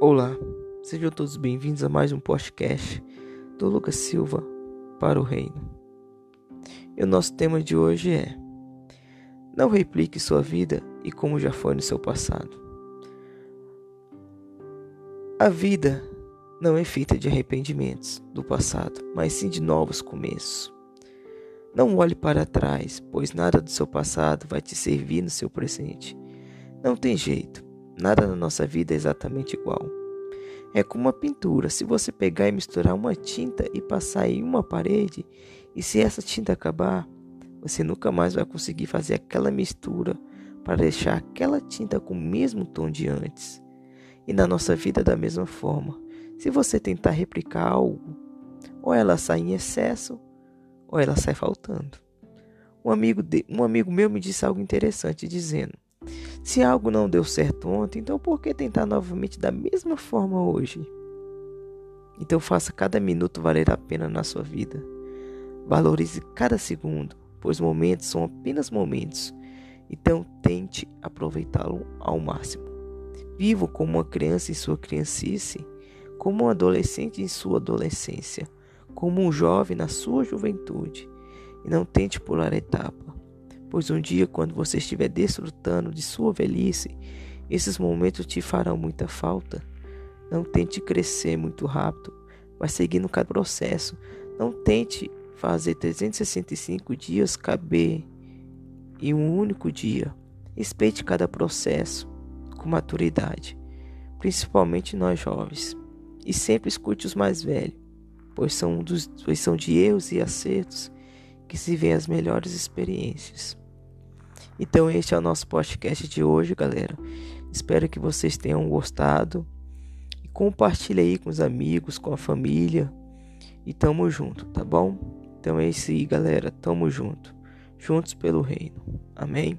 Olá, sejam todos bem-vindos a mais um podcast do Lucas Silva para o Reino. E o nosso tema de hoje é: Não replique sua vida e como já foi no seu passado. A vida não é feita de arrependimentos do passado, mas sim de novos começos. Não olhe para trás, pois nada do seu passado vai te servir no seu presente. Não tem jeito, nada na nossa vida é exatamente igual. É como uma pintura, se você pegar e misturar uma tinta e passar em uma parede, e se essa tinta acabar, você nunca mais vai conseguir fazer aquela mistura para deixar aquela tinta com o mesmo tom de antes. E na nossa vida da mesma forma, se você tentar replicar algo, ou ela sai em excesso, ou ela sai faltando. Um amigo, de, um amigo meu me disse algo interessante, dizendo: Se algo não deu certo ontem, então por que tentar novamente da mesma forma hoje? Então faça cada minuto valer a pena na sua vida. Valorize cada segundo, pois momentos são apenas momentos. Então tente aproveitá-lo ao máximo. Viva como uma criança em sua criancice, como um adolescente em sua adolescência como um jovem na sua juventude, e não tente pular a etapa, pois um dia, quando você estiver desfrutando de sua velhice, esses momentos te farão muita falta. Não tente crescer muito rápido, mas seguindo cada processo. Não tente fazer 365 dias caber em um único dia. Respeite cada processo com maturidade, principalmente nós jovens. E sempre escute os mais velhos pois são, dos, pois são de erros e acertos que se vê as melhores experiências. Então este é o nosso podcast de hoje, galera. Espero que vocês tenham gostado. E compartilhe aí com os amigos, com a família. E tamo junto, tá bom? Então é isso aí, galera. Tamo junto. Juntos pelo reino. Amém?